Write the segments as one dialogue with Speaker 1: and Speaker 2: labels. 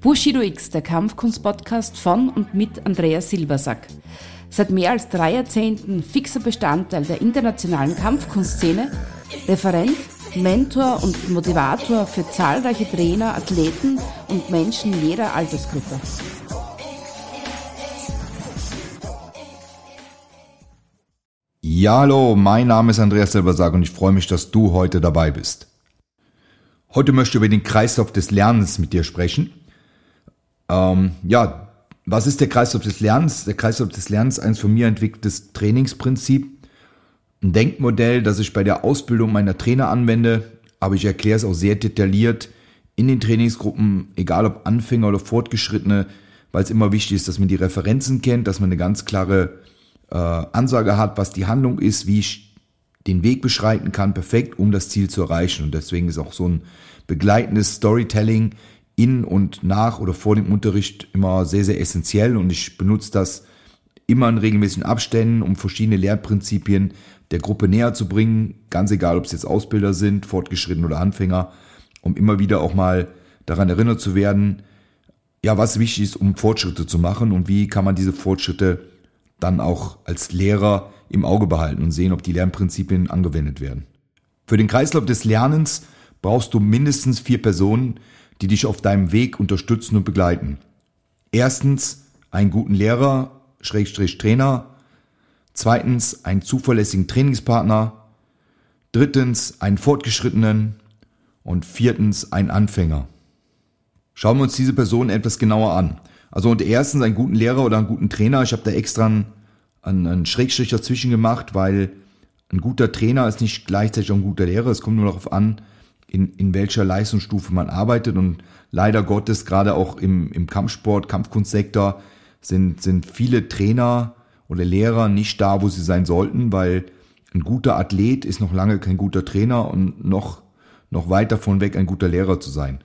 Speaker 1: Bushido X, der Kampfkunst-Podcast von und mit Andreas Silbersack. Seit mehr als drei Jahrzehnten fixer Bestandteil der internationalen Kampfkunstszene, Referent, Mentor und Motivator für zahlreiche Trainer, Athleten und Menschen jeder Altersgruppe.
Speaker 2: Ja, hallo, mein Name ist Andreas Silbersack und ich freue mich, dass du heute dabei bist. Heute möchte ich über den Kreislauf des Lernens mit dir sprechen. Ähm, ja, was ist der Kreislauf des Lernens? Der Kreislauf des Lernens ist ein von mir entwickeltes Trainingsprinzip, ein Denkmodell, das ich bei der Ausbildung meiner Trainer anwende, aber ich erkläre es auch sehr detailliert in den Trainingsgruppen, egal ob Anfänger oder Fortgeschrittene, weil es immer wichtig ist, dass man die Referenzen kennt, dass man eine ganz klare äh, Ansage hat, was die Handlung ist, wie ich den Weg beschreiten kann, perfekt, um das Ziel zu erreichen. Und deswegen ist auch so ein begleitendes Storytelling in und nach oder vor dem Unterricht immer sehr, sehr essentiell und ich benutze das immer in regelmäßigen Abständen, um verschiedene Lehrprinzipien der Gruppe näher zu bringen, ganz egal, ob es jetzt Ausbilder sind, Fortgeschritten oder Anfänger, um immer wieder auch mal daran erinnert zu werden, ja, was wichtig ist, um Fortschritte zu machen und wie kann man diese Fortschritte dann auch als Lehrer im Auge behalten und sehen, ob die Lernprinzipien angewendet werden. Für den Kreislauf des Lernens brauchst du mindestens vier Personen, die dich auf deinem Weg unterstützen und begleiten. Erstens einen guten Lehrer, Schrägstrich Trainer. Zweitens einen zuverlässigen Trainingspartner. Drittens einen Fortgeschrittenen. Und viertens einen Anfänger. Schauen wir uns diese Personen etwas genauer an. Also und erstens einen guten Lehrer oder einen guten Trainer. Ich habe da extra einen, einen Schrägstrich dazwischen gemacht, weil ein guter Trainer ist nicht gleichzeitig auch ein guter Lehrer. Es kommt nur darauf an, in, in welcher Leistungsstufe man arbeitet. Und leider Gottes, gerade auch im, im Kampfsport, Kampfkunstsektor, sind, sind viele Trainer oder Lehrer nicht da, wo sie sein sollten, weil ein guter Athlet ist noch lange kein guter Trainer und noch, noch weit davon weg, ein guter Lehrer zu sein.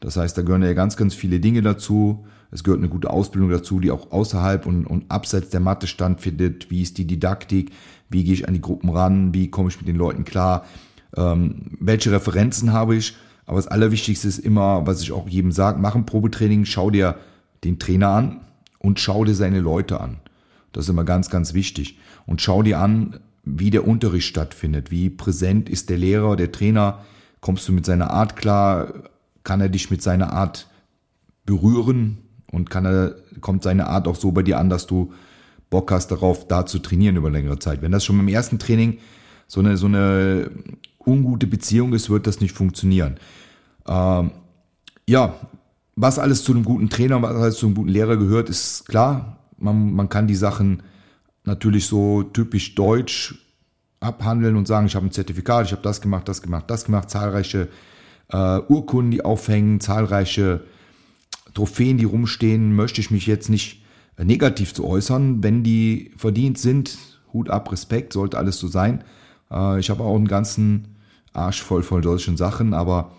Speaker 2: Das heißt, da gehören ja ganz, ganz viele Dinge dazu. Es gehört eine gute Ausbildung dazu, die auch außerhalb und, und abseits der Matte stattfindet. Wie ist die Didaktik? Wie gehe ich an die Gruppen ran? Wie komme ich mit den Leuten klar? Ähm, welche Referenzen habe ich. Aber das Allerwichtigste ist immer, was ich auch jedem sage, mach ein Probetraining, schau dir den Trainer an und schau dir seine Leute an. Das ist immer ganz, ganz wichtig. Und schau dir an, wie der Unterricht stattfindet, wie präsent ist der Lehrer, der Trainer, kommst du mit seiner Art klar, kann er dich mit seiner Art berühren und kann er, kommt seine Art auch so bei dir an, dass du Bock hast darauf, da zu trainieren über längere Zeit. Wenn das schon beim ersten Training so eine, so eine ungute Beziehung ist, wird das nicht funktionieren. Ähm, ja, was alles zu einem guten Trainer, was alles zu einem guten Lehrer gehört, ist klar. Man, man kann die Sachen natürlich so typisch deutsch abhandeln und sagen, ich habe ein Zertifikat, ich habe das gemacht, das gemacht, das gemacht, zahlreiche äh, Urkunden, die aufhängen, zahlreiche Trophäen, die rumstehen, möchte ich mich jetzt nicht negativ zu äußern. Wenn die verdient sind, Hut ab, Respekt, sollte alles so sein. Äh, ich habe auch einen ganzen Arsch voll von solchen Sachen, aber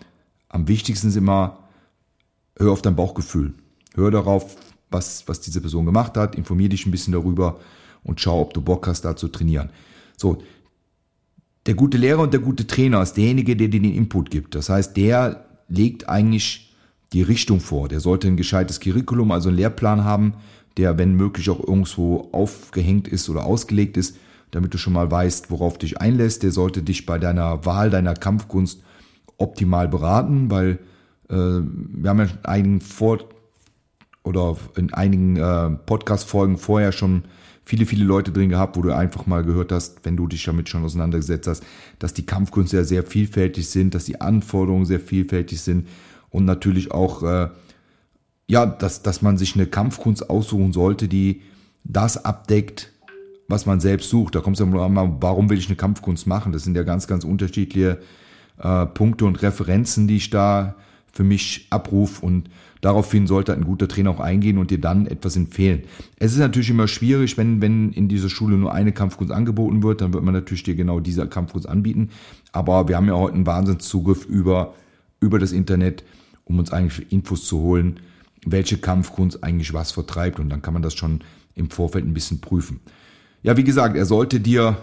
Speaker 2: am wichtigsten ist immer, hör auf dein Bauchgefühl. Hör darauf, was, was diese Person gemacht hat, informier dich ein bisschen darüber und schau, ob du Bock hast, da zu trainieren. So, der gute Lehrer und der gute Trainer ist derjenige, der dir den Input gibt. Das heißt, der legt eigentlich die Richtung vor. Der sollte ein gescheites Curriculum, also einen Lehrplan haben, der, wenn möglich, auch irgendwo aufgehängt ist oder ausgelegt ist, damit du schon mal weißt, worauf dich einlässt. Der sollte dich bei deiner Wahl deiner Kampfkunst optimal beraten, weil äh, wir haben ja in einigen Vor oder in einigen äh, Podcast-Folgen vorher schon viele, viele Leute drin gehabt, wo du einfach mal gehört hast, wenn du dich damit schon auseinandergesetzt hast, dass die Kampfkunst ja sehr vielfältig sind, dass die Anforderungen sehr vielfältig sind und natürlich auch, äh, ja, dass, dass man sich eine Kampfkunst aussuchen sollte, die das abdeckt, was man selbst sucht. Da kommt es ja mal, warum will ich eine Kampfkunst machen? Das sind ja ganz, ganz unterschiedliche äh, Punkte und Referenzen, die ich da für mich abrufe und daraufhin sollte ein guter Trainer auch eingehen und dir dann etwas empfehlen. Es ist natürlich immer schwierig, wenn, wenn in dieser Schule nur eine Kampfkunst angeboten wird, dann wird man natürlich dir genau diese Kampfkunst anbieten. Aber wir haben ja heute einen Wahnsinnszugriff über, über das Internet, um uns eigentlich Infos zu holen, welche Kampfkunst eigentlich was vertreibt und dann kann man das schon im Vorfeld ein bisschen prüfen. Ja, wie gesagt, er sollte dir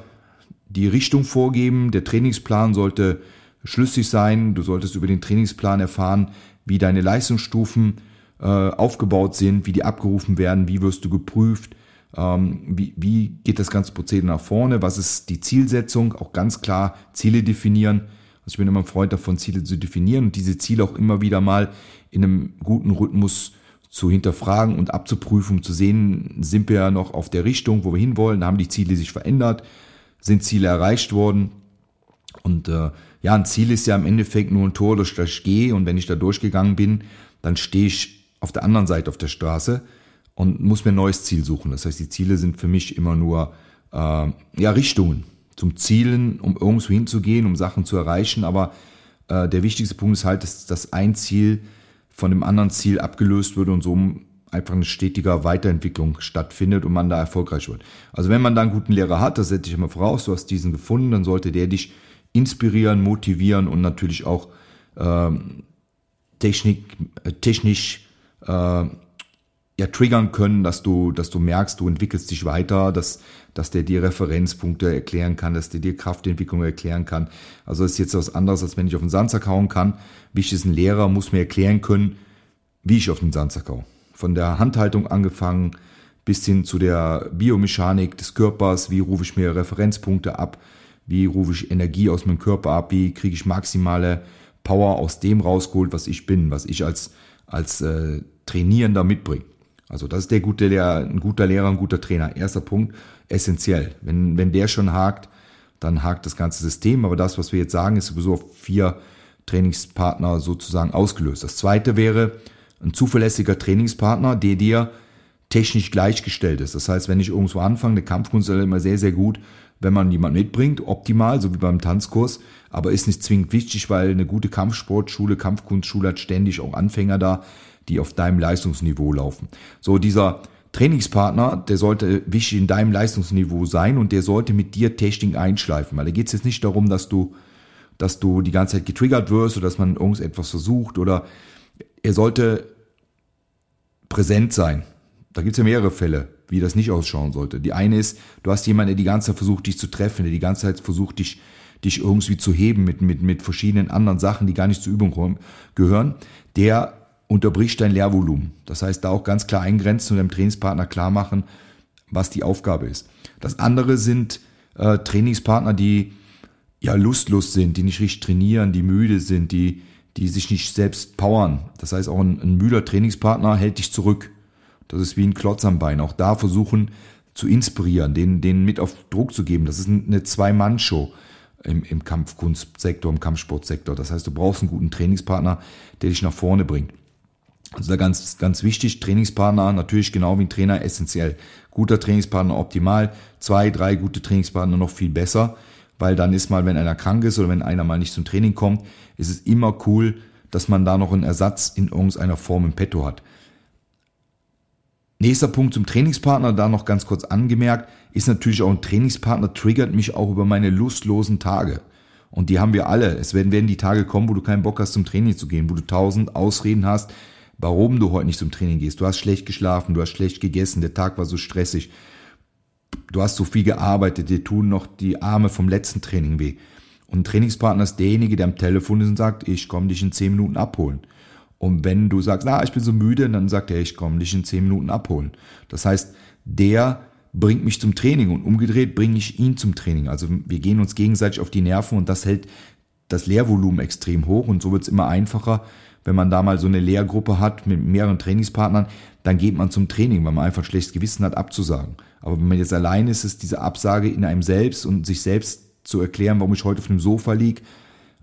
Speaker 2: die Richtung vorgeben, der Trainingsplan sollte schlüssig sein, du solltest über den Trainingsplan erfahren, wie deine Leistungsstufen äh, aufgebaut sind, wie die abgerufen werden, wie wirst du geprüft, ähm, wie, wie geht das ganze Prozedere nach vorne, was ist die Zielsetzung, auch ganz klar Ziele definieren. Also ich bin immer ein Freund davon, Ziele zu definieren und diese Ziele auch immer wieder mal in einem guten Rhythmus zu hinterfragen und abzuprüfen, zu sehen, sind wir ja noch auf der Richtung, wo wir hinwollen, haben die Ziele sich verändert, sind Ziele erreicht worden. Und äh, ja, ein Ziel ist ja im Endeffekt nur ein Tor, durch das ich gehe und wenn ich da durchgegangen bin, dann stehe ich auf der anderen Seite auf der Straße und muss mir ein neues Ziel suchen. Das heißt, die Ziele sind für mich immer nur äh, ja, Richtungen zum Zielen, um irgendwo hinzugehen, um Sachen zu erreichen. Aber äh, der wichtigste Punkt ist halt, dass, dass ein Ziel von dem anderen Ziel abgelöst wird und so einfach eine stetiger Weiterentwicklung stattfindet und man da erfolgreich wird. Also wenn man da einen guten Lehrer hat, das setze ich immer voraus, du hast diesen gefunden, dann sollte der dich inspirieren, motivieren und natürlich auch ähm, Technik, äh, technisch äh, ja, triggern können, dass du, dass du merkst, du entwickelst dich weiter, dass, dass der dir Referenzpunkte erklären kann, dass der dir Kraftentwicklung erklären kann. Also das ist jetzt was anderes, als wenn ich auf den Sandsack hauen kann. Wichtig ist, ein Lehrer muss mir erklären können, wie ich auf den Sandsack haue. Von der Handhaltung angefangen bis hin zu der Biomechanik des Körpers, wie rufe ich mir Referenzpunkte ab, wie rufe ich Energie aus meinem Körper ab, wie kriege ich maximale Power aus dem rausgeholt, was ich bin, was ich als, als äh, Trainierender mitbringe. Also das ist der gute Lehrer, ein guter Lehrer, ein guter Trainer. Erster Punkt, essentiell. Wenn, wenn der schon hakt, dann hakt das ganze System. Aber das, was wir jetzt sagen, ist sowieso auf vier Trainingspartner sozusagen ausgelöst. Das zweite wäre ein zuverlässiger Trainingspartner, der dir technisch gleichgestellt ist. Das heißt, wenn ich irgendwo anfange, eine Kampfkunst ist immer sehr, sehr gut, wenn man jemanden mitbringt, optimal, so wie beim Tanzkurs, aber ist nicht zwingend wichtig, weil eine gute Kampfsportschule, Kampfkunstschule hat ständig auch Anfänger da, die auf deinem Leistungsniveau laufen. So, dieser Trainingspartner, der sollte wichtig in deinem Leistungsniveau sein und der sollte mit dir Technik einschleifen, weil da geht es jetzt nicht darum, dass du, dass du die ganze Zeit getriggert wirst oder dass man irgendetwas versucht oder er sollte präsent sein. Da gibt es ja mehrere Fälle, wie das nicht ausschauen sollte. Die eine ist, du hast jemanden, der die ganze Zeit versucht, dich zu treffen, der die ganze Zeit versucht, dich, dich irgendwie zu heben mit, mit, mit verschiedenen anderen Sachen, die gar nicht zur Übung gehören. Der unterbricht dein Lehrvolumen. Das heißt, da auch ganz klar eingrenzen und deinem Trainingspartner klar machen, was die Aufgabe ist. Das andere sind äh, Trainingspartner, die ja lustlos sind, die nicht richtig trainieren, die müde sind, die, die sich nicht selbst powern. Das heißt, auch ein, ein müder Trainingspartner hält dich zurück. Das ist wie ein Klotz am Bein. Auch da versuchen zu inspirieren, denen, denen mit auf Druck zu geben. Das ist eine Zwei-Mann-Show im, im Kampfkunstsektor, im Kampfsportsektor. Das heißt, du brauchst einen guten Trainingspartner, der dich nach vorne bringt. Also da ganz, ganz wichtig, Trainingspartner natürlich genau wie ein Trainer essentiell. Guter Trainingspartner optimal, zwei, drei gute Trainingspartner noch viel besser, weil dann ist mal, wenn einer krank ist oder wenn einer mal nicht zum Training kommt, ist es immer cool, dass man da noch einen Ersatz in irgendeiner Form im Petto hat. Nächster Punkt zum Trainingspartner, da noch ganz kurz angemerkt, ist natürlich auch ein Trainingspartner triggert mich auch über meine lustlosen Tage. Und die haben wir alle. Es werden, werden die Tage kommen, wo du keinen Bock hast zum Training zu gehen, wo du tausend Ausreden hast, warum du heute nicht zum Training gehst. Du hast schlecht geschlafen, du hast schlecht gegessen, der Tag war so stressig, du hast so viel gearbeitet, dir tun noch die Arme vom letzten Training weh. Und ein Trainingspartner ist derjenige, der am Telefon ist und sagt, ich komme dich in zehn Minuten abholen. Und wenn du sagst, na, ich bin so müde, dann sagt er, ich komme dich in zehn Minuten abholen. Das heißt, der bringt mich zum Training und umgedreht bringe ich ihn zum Training. Also wir gehen uns gegenseitig auf die Nerven und das hält das Lehrvolumen extrem hoch und so wird es immer einfacher, wenn man da mal so eine Lehrgruppe hat mit mehreren Trainingspartnern, dann geht man zum Training, weil man einfach ein schlechtes Gewissen hat, abzusagen. Aber wenn man jetzt allein ist, ist diese Absage in einem selbst und sich selbst zu erklären, warum ich heute auf dem Sofa liege,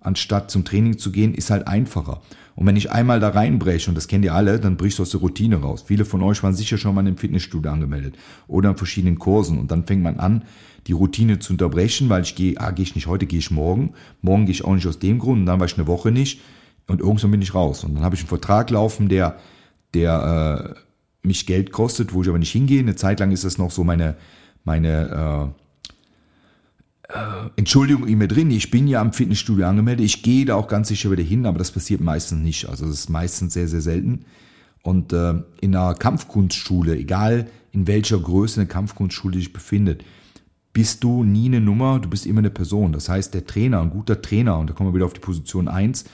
Speaker 2: anstatt zum Training zu gehen, ist halt einfacher. Und wenn ich einmal da reinbreche, und das kennt ihr alle, dann brichst du aus der Routine raus. Viele von euch waren sicher schon mal im Fitnessstudio angemeldet oder in verschiedenen Kursen. Und dann fängt man an, die Routine zu unterbrechen, weil ich gehe, ah, gehe ich nicht heute, gehe ich morgen. Morgen gehe ich auch nicht aus dem Grund und dann war ich eine Woche nicht. Und irgendwann bin ich raus. Und dann habe ich einen Vertrag laufen, der, der äh, mich Geld kostet, wo ich aber nicht hingehe. Eine Zeit lang ist das noch so meine, meine äh, äh, Entschuldigung in mir drin. Ich bin ja am Fitnessstudio angemeldet. Ich gehe da auch ganz sicher wieder hin, aber das passiert meistens nicht. Also das ist meistens sehr, sehr selten. Und äh, in einer Kampfkunstschule, egal in welcher Größe eine Kampfkunstschule sich befindet, bist du nie eine Nummer, du bist immer eine Person. Das heißt, der Trainer, ein guter Trainer, und da kommen wir wieder auf die Position 1,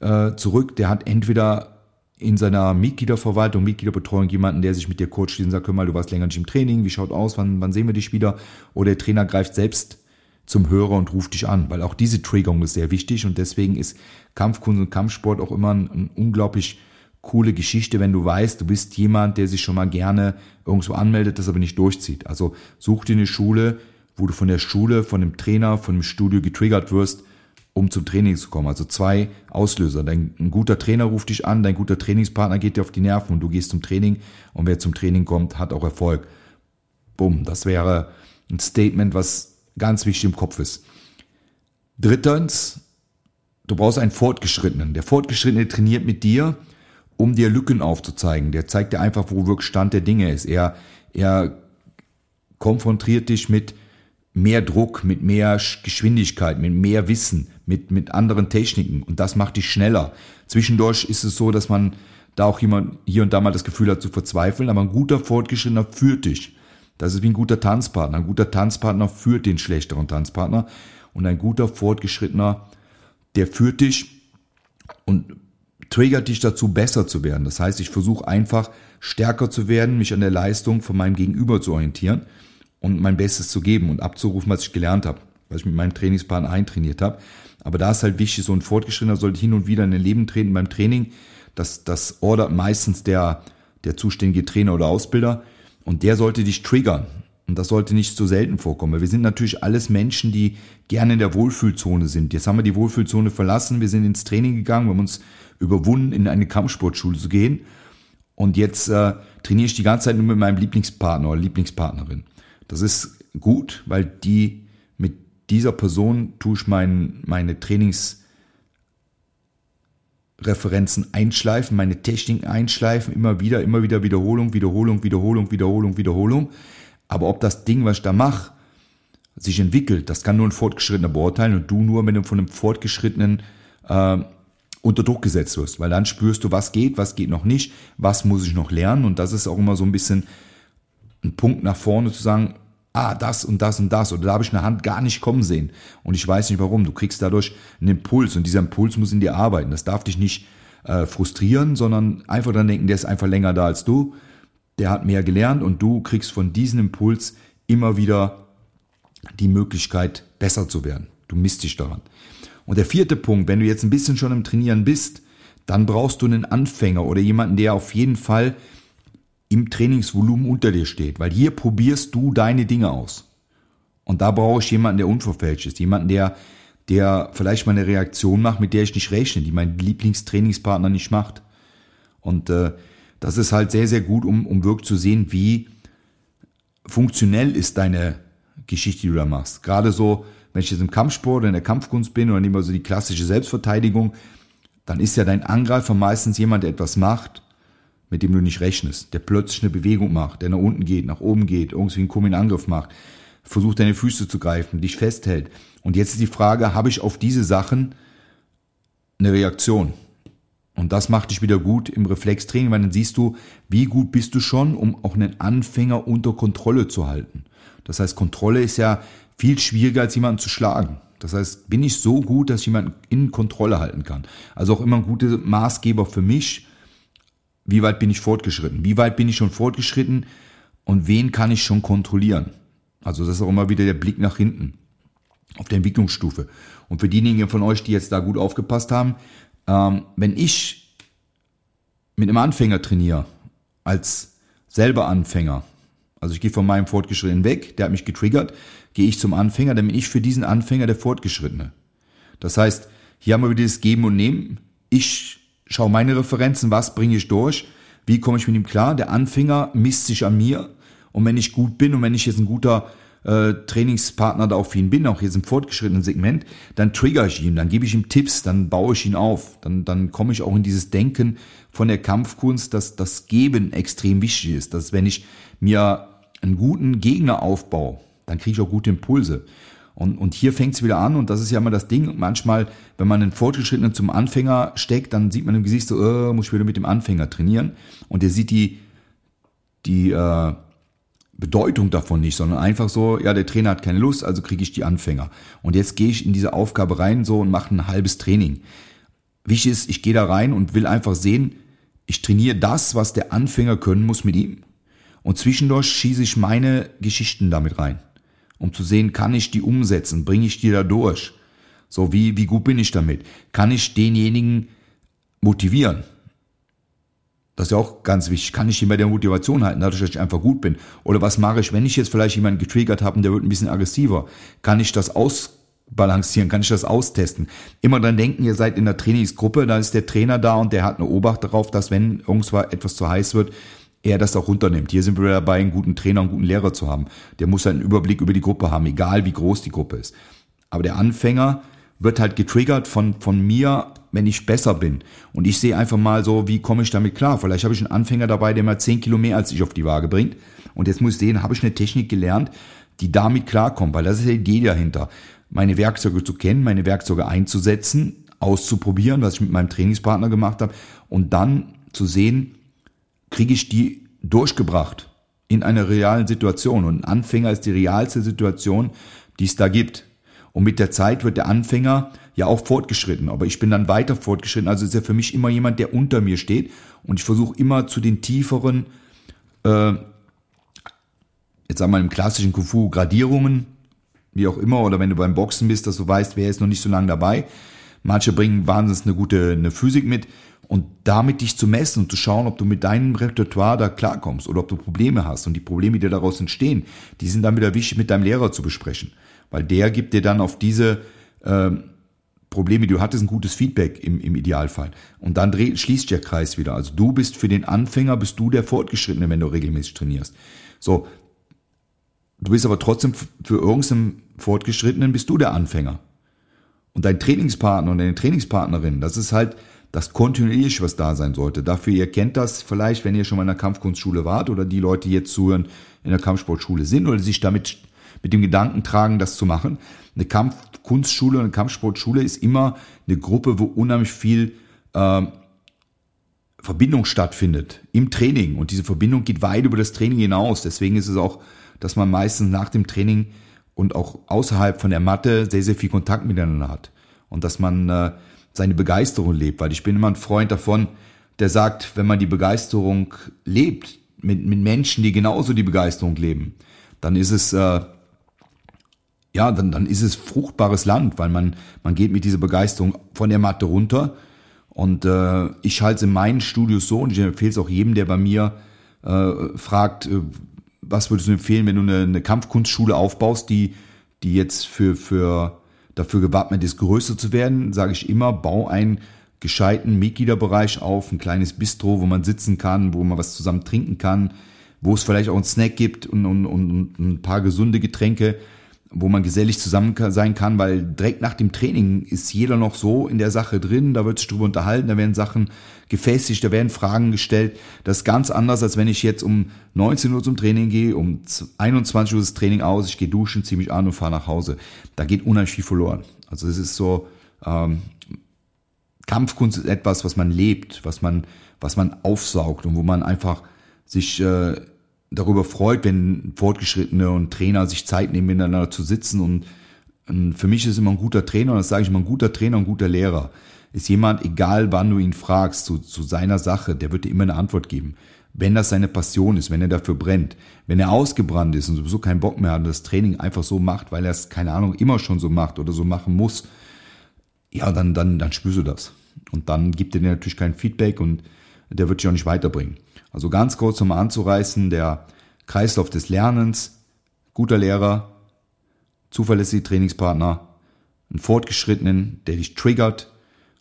Speaker 2: äh, zurück, der hat entweder in seiner Mitgliederverwaltung, Mitgliederbetreuung jemanden, der sich mit dir coacht, und sagt, hör mal, du warst länger nicht im Training, wie schaut aus, wann, wann sehen wir dich wieder? Oder der Trainer greift selbst zum Hörer und ruft dich an, weil auch diese Triggerung ist sehr wichtig und deswegen ist Kampfkunst und Kampfsport auch immer ein, ein unglaublich coole Geschichte, wenn du weißt, du bist jemand, der sich schon mal gerne irgendwo anmeldet, das aber nicht durchzieht. Also such dir eine Schule, wo du von der Schule, von dem Trainer, von dem Studio getriggert wirst, um zum Training zu kommen. Also zwei Auslöser. Dein ein guter Trainer ruft dich an, dein guter Trainingspartner geht dir auf die Nerven und du gehst zum Training und wer zum Training kommt, hat auch Erfolg. Bumm, das wäre ein Statement, was ganz wichtig im Kopf ist. Drittens, du brauchst einen Fortgeschrittenen. Der Fortgeschrittene trainiert mit dir, um dir Lücken aufzuzeigen. Der zeigt dir einfach, wo wirklich Stand der Dinge ist. Er, er konfrontiert dich mit mehr Druck, mit mehr Geschwindigkeit, mit mehr Wissen, mit, mit anderen Techniken und das macht dich schneller. Zwischendurch ist es so, dass man da auch jemand hier und da mal das Gefühl hat zu verzweifeln, aber ein guter Fortgeschrittener führt dich. Das ist wie ein guter Tanzpartner. Ein guter Tanzpartner führt den schlechteren Tanzpartner und ein guter Fortgeschrittener, der führt dich und triggert dich dazu, besser zu werden. Das heißt, ich versuche einfach stärker zu werden, mich an der Leistung von meinem Gegenüber zu orientieren und mein Bestes zu geben und abzurufen, was ich gelernt habe, was ich mit meinem Trainingspartner eintrainiert habe. Aber da ist halt wichtig, so ein Fortgeschrittener sollte hin und wieder in ein Leben treten beim Training. Das, das ordert meistens der, der zuständige Trainer oder Ausbilder und der sollte dich triggern. Und das sollte nicht so selten vorkommen. Weil wir sind natürlich alles Menschen, die gerne in der Wohlfühlzone sind. Jetzt haben wir die Wohlfühlzone verlassen, wir sind ins Training gegangen, wir haben uns überwunden, in eine Kampfsportschule zu gehen. Und jetzt äh, trainiere ich die ganze Zeit nur mit meinem Lieblingspartner oder Lieblingspartnerin. Das ist gut, weil die mit dieser Person tue ich mein, meine Trainingsreferenzen einschleifen, meine Techniken einschleifen, immer wieder, immer wieder Wiederholung, Wiederholung, Wiederholung, Wiederholung, Wiederholung. Aber ob das Ding, was ich da mache, sich entwickelt, das kann nur ein Fortgeschrittener beurteilen und du nur, wenn du von einem Fortgeschrittenen äh, unter Druck gesetzt wirst, weil dann spürst du, was geht, was geht noch nicht, was muss ich noch lernen und das ist auch immer so ein bisschen einen Punkt nach vorne zu sagen, ah, das und das und das, oder da habe ich eine Hand gar nicht kommen sehen und ich weiß nicht warum. Du kriegst dadurch einen Impuls und dieser Impuls muss in dir arbeiten. Das darf dich nicht äh, frustrieren, sondern einfach dann denken, der ist einfach länger da als du, der hat mehr gelernt und du kriegst von diesem Impuls immer wieder die Möglichkeit, besser zu werden. Du misst dich daran. Und der vierte Punkt, wenn du jetzt ein bisschen schon im Trainieren bist, dann brauchst du einen Anfänger oder jemanden, der auf jeden Fall im Trainingsvolumen unter dir steht, weil hier probierst du deine Dinge aus. Und da brauche ich jemanden, der unverfälscht ist, jemanden, der, der vielleicht mal eine Reaktion macht, mit der ich nicht rechne, die mein Lieblingstrainingspartner nicht macht. Und äh, das ist halt sehr, sehr gut, um, um wirklich zu sehen, wie funktionell ist deine Geschichte, die du da machst. Gerade so, wenn ich jetzt im Kampfsport oder in der Kampfkunst bin oder nehmen wir so die klassische Selbstverteidigung, dann ist ja dein Angreifer meistens jemand, der etwas macht, mit dem du nicht rechnest, der plötzlich eine Bewegung macht, der nach unten geht, nach oben geht, irgendwie einen komischen Angriff macht, versucht deine Füße zu greifen, dich festhält. Und jetzt ist die Frage, habe ich auf diese Sachen eine Reaktion? Und das macht dich wieder gut im Reflextraining, weil dann siehst du, wie gut bist du schon, um auch einen Anfänger unter Kontrolle zu halten. Das heißt, Kontrolle ist ja viel schwieriger, als jemanden zu schlagen. Das heißt, bin ich so gut, dass ich jemanden in Kontrolle halten kann. Also auch immer ein guter Maßgeber für mich, wie weit bin ich fortgeschritten? Wie weit bin ich schon fortgeschritten? Und wen kann ich schon kontrollieren? Also das ist auch immer wieder der Blick nach hinten auf der Entwicklungsstufe. Und für diejenigen von euch, die jetzt da gut aufgepasst haben, ähm, wenn ich mit einem Anfänger trainiere, als selber Anfänger, also ich gehe von meinem Fortgeschrittenen weg, der hat mich getriggert, gehe ich zum Anfänger, dann bin ich für diesen Anfänger der Fortgeschrittene. Das heißt, hier haben wir wieder das Geben und Nehmen. Ich schaue meine Referenzen, was bringe ich durch, wie komme ich mit ihm klar. Der Anfänger misst sich an mir und wenn ich gut bin und wenn ich jetzt ein guter äh, Trainingspartner da auch für ihn bin, auch jetzt im fortgeschrittenen Segment, dann trigger ich ihn, dann gebe ich ihm Tipps, dann baue ich ihn auf, dann, dann komme ich auch in dieses Denken von der Kampfkunst, dass das Geben extrem wichtig ist, dass wenn ich mir einen guten Gegner aufbaue, dann kriege ich auch gute Impulse. Und, und hier fängt es wieder an und das ist ja immer das Ding. Manchmal, wenn man einen Fortgeschrittenen zum Anfänger steckt, dann sieht man im Gesicht so, äh, muss ich wieder mit dem Anfänger trainieren. Und der sieht die, die äh, Bedeutung davon nicht, sondern einfach so, ja, der Trainer hat keine Lust, also kriege ich die Anfänger. Und jetzt gehe ich in diese Aufgabe rein so und mache ein halbes Training. Wichtig ist, ich gehe da rein und will einfach sehen, ich trainiere das, was der Anfänger können muss mit ihm. Und zwischendurch schieße ich meine Geschichten damit rein, um zu sehen, kann ich die umsetzen, bringe ich die da durch. So, wie, wie gut bin ich damit? Kann ich denjenigen motivieren? Das ist ja auch ganz wichtig. Kann ich ihn bei der Motivation halten, dadurch, dass ich einfach gut bin? Oder was mache ich, wenn ich jetzt vielleicht jemanden getriggert habe und der wird ein bisschen aggressiver? Kann ich das ausbalancieren? Kann ich das austesten? Immer dran denken, ihr seid in der Trainingsgruppe, da ist der Trainer da und der hat eine Obacht darauf, dass wenn irgendwas etwas zu heiß wird, er das auch runternimmt. Hier sind wir dabei, einen guten Trainer, einen guten Lehrer zu haben. Der muss einen Überblick über die Gruppe haben, egal wie groß die Gruppe ist. Aber der Anfänger wird halt getriggert von, von mir wenn ich besser bin. Und ich sehe einfach mal so, wie komme ich damit klar. Vielleicht habe ich einen Anfänger dabei, der mal 10 Kilo mehr als ich auf die Waage bringt. Und jetzt muss ich sehen, habe ich eine Technik gelernt, die damit klarkommt, weil das ist die Idee dahinter. Meine Werkzeuge zu kennen, meine Werkzeuge einzusetzen, auszuprobieren, was ich mit meinem Trainingspartner gemacht habe und dann zu sehen, kriege ich die durchgebracht in einer realen Situation. Und ein Anfänger ist die realste Situation, die es da gibt. Und mit der Zeit wird der Anfänger ja auch fortgeschritten, aber ich bin dann weiter fortgeschritten. Also ist er für mich immer jemand, der unter mir steht und ich versuche immer zu den tieferen, äh, jetzt sagen wir im klassischen Kung Fu Gradierungen, wie auch immer, oder wenn du beim Boxen bist, dass du weißt, wer ist noch nicht so lange dabei. Manche bringen wahnsinnig eine gute eine Physik mit und damit dich zu messen und zu schauen, ob du mit deinem Repertoire da klarkommst oder ob du Probleme hast und die Probleme, die daraus entstehen, die sind dann wieder wichtig mit deinem Lehrer zu besprechen, weil der gibt dir dann auf diese äh, Probleme, die du hattest, ein gutes Feedback im, im Idealfall. Und dann dreht, schließt der Kreis wieder. Also du bist für den Anfänger, bist du der Fortgeschrittene, wenn du regelmäßig trainierst. So. Du bist aber trotzdem für irgendeinen Fortgeschrittenen bist du der Anfänger. Und dein Trainingspartner und deine Trainingspartnerin, das ist halt das kontinuierlich, was da sein sollte. Dafür, ihr kennt das vielleicht, wenn ihr schon mal in der Kampfkunstschule wart oder die Leute, jetzt zuhören, in der Kampfsportschule sind oder sich damit mit dem Gedanken tragen, das zu machen. Eine Kampfkunstschule, eine Kampfsportschule ist immer eine Gruppe, wo unheimlich viel äh, Verbindung stattfindet im Training. Und diese Verbindung geht weit über das Training hinaus. Deswegen ist es auch, dass man meistens nach dem Training und auch außerhalb von der Matte sehr, sehr viel Kontakt miteinander hat. Und dass man äh, seine Begeisterung lebt. Weil ich bin immer ein Freund davon, der sagt, wenn man die Begeisterung lebt, mit, mit Menschen, die genauso die Begeisterung leben, dann ist es äh, ja, dann, dann ist es fruchtbares Land, weil man, man geht mit dieser Begeisterung von der Matte runter. Und äh, ich halte es in meinen Studios so und ich empfehle es auch jedem, der bei mir äh, fragt, äh, was würdest du empfehlen, wenn du eine, eine Kampfkunstschule aufbaust, die, die jetzt für, für dafür gewappnet ist, größer zu werden, sage ich immer, bau einen gescheiten Mitgliederbereich auf, ein kleines Bistro, wo man sitzen kann, wo man was zusammen trinken kann, wo es vielleicht auch einen Snack gibt und, und, und ein paar gesunde Getränke wo man gesellig zusammen sein kann, weil direkt nach dem Training ist jeder noch so in der Sache drin, da wird sich drüber unterhalten, da werden Sachen gefestigt, da werden Fragen gestellt. Das ist ganz anders, als wenn ich jetzt um 19 Uhr zum Training gehe, um 21 Uhr das Training aus, ich gehe duschen, ziehe mich an und fahre nach Hause. Da geht unheimlich viel verloren. Also es ist so, ähm, Kampfkunst ist etwas, was man lebt, was man, was man aufsaugt und wo man einfach sich äh, darüber freut, wenn Fortgeschrittene und Trainer sich Zeit nehmen, miteinander zu sitzen. Und, und für mich ist immer ein guter Trainer, und das sage ich immer, ein guter Trainer, ein guter Lehrer, ist jemand, egal wann du ihn fragst, zu, zu seiner Sache, der wird dir immer eine Antwort geben. Wenn das seine Passion ist, wenn er dafür brennt, wenn er ausgebrannt ist und sowieso keinen Bock mehr hat und das Training einfach so macht, weil er es, keine Ahnung, immer schon so macht oder so machen muss, ja, dann, dann, dann spürst du das. Und dann gibt er dir natürlich kein Feedback und der wird dich auch nicht weiterbringen. Also ganz kurz um anzureißen, der Kreislauf des Lernens, guter Lehrer, zuverlässige Trainingspartner, einen Fortgeschrittenen, der dich triggert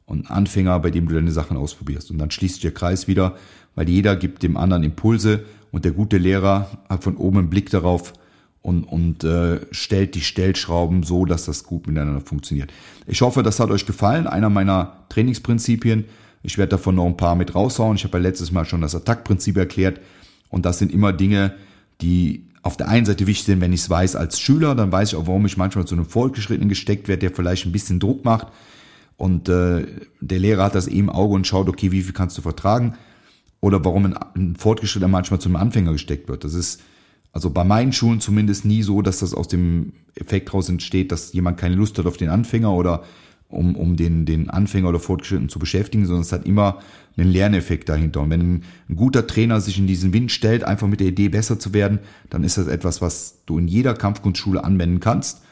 Speaker 2: und einen Anfänger, bei dem du deine Sachen ausprobierst. Und dann schließt der Kreis wieder, weil jeder gibt dem anderen Impulse und der gute Lehrer hat von oben einen Blick darauf und, und äh, stellt die Stellschrauben so, dass das gut miteinander funktioniert. Ich hoffe, das hat euch gefallen. Einer meiner Trainingsprinzipien, ich werde davon noch ein paar mit raushauen. Ich habe ja letztes Mal schon das Attack-Prinzip erklärt. Und das sind immer Dinge, die auf der einen Seite wichtig sind, wenn ich es weiß als Schüler, dann weiß ich auch, warum ich manchmal zu einem Fortgeschrittenen gesteckt werde, der vielleicht ein bisschen Druck macht. Und äh, der Lehrer hat das eben im Auge und schaut, okay, wie viel kannst du vertragen? Oder warum ein, ein Fortgeschrittener manchmal zu einem Anfänger gesteckt wird. Das ist also bei meinen Schulen zumindest nie so, dass das aus dem Effekt raus entsteht, dass jemand keine Lust hat auf den Anfänger oder um, um den, den Anfänger oder Fortgeschrittenen zu beschäftigen, sondern es hat immer einen Lerneffekt dahinter. Und wenn ein guter Trainer sich in diesen Wind stellt, einfach mit der Idee besser zu werden, dann ist das etwas, was du in jeder Kampfkunstschule anwenden kannst.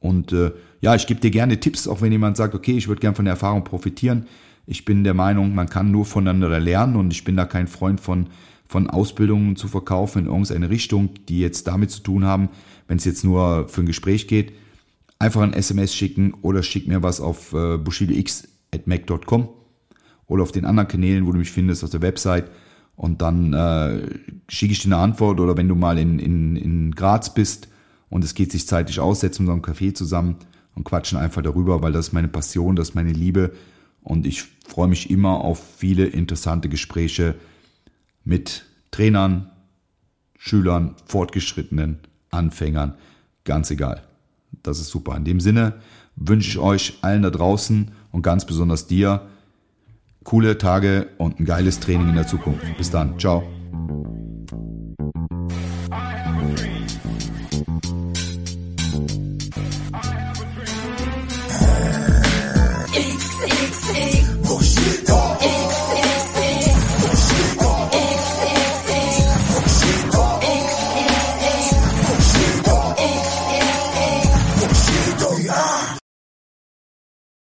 Speaker 2: Und äh, ja, ich gebe dir gerne Tipps, auch wenn jemand sagt, okay, ich würde gerne von der Erfahrung profitieren. Ich bin der Meinung, man kann nur voneinander lernen und ich bin da kein Freund von, von Ausbildungen zu verkaufen in irgendeine Richtung, die jetzt damit zu tun haben, wenn es jetzt nur für ein Gespräch geht einfach ein SMS schicken oder schick mir was auf äh, bushidox.mac.com oder auf den anderen Kanälen, wo du mich findest, auf der Website. Und dann äh, schicke ich dir eine Antwort oder wenn du mal in, in, in Graz bist und es geht sich zeitlich aus, setzen wir uns einen Café zusammen und quatschen einfach darüber, weil das ist meine Passion, das ist meine Liebe und ich freue mich immer auf viele interessante Gespräche mit Trainern, Schülern, Fortgeschrittenen, Anfängern, ganz egal. Das ist super. In dem Sinne wünsche ich euch allen da draußen und ganz besonders dir coole Tage und ein geiles Training in der Zukunft. Bis dann. Ciao.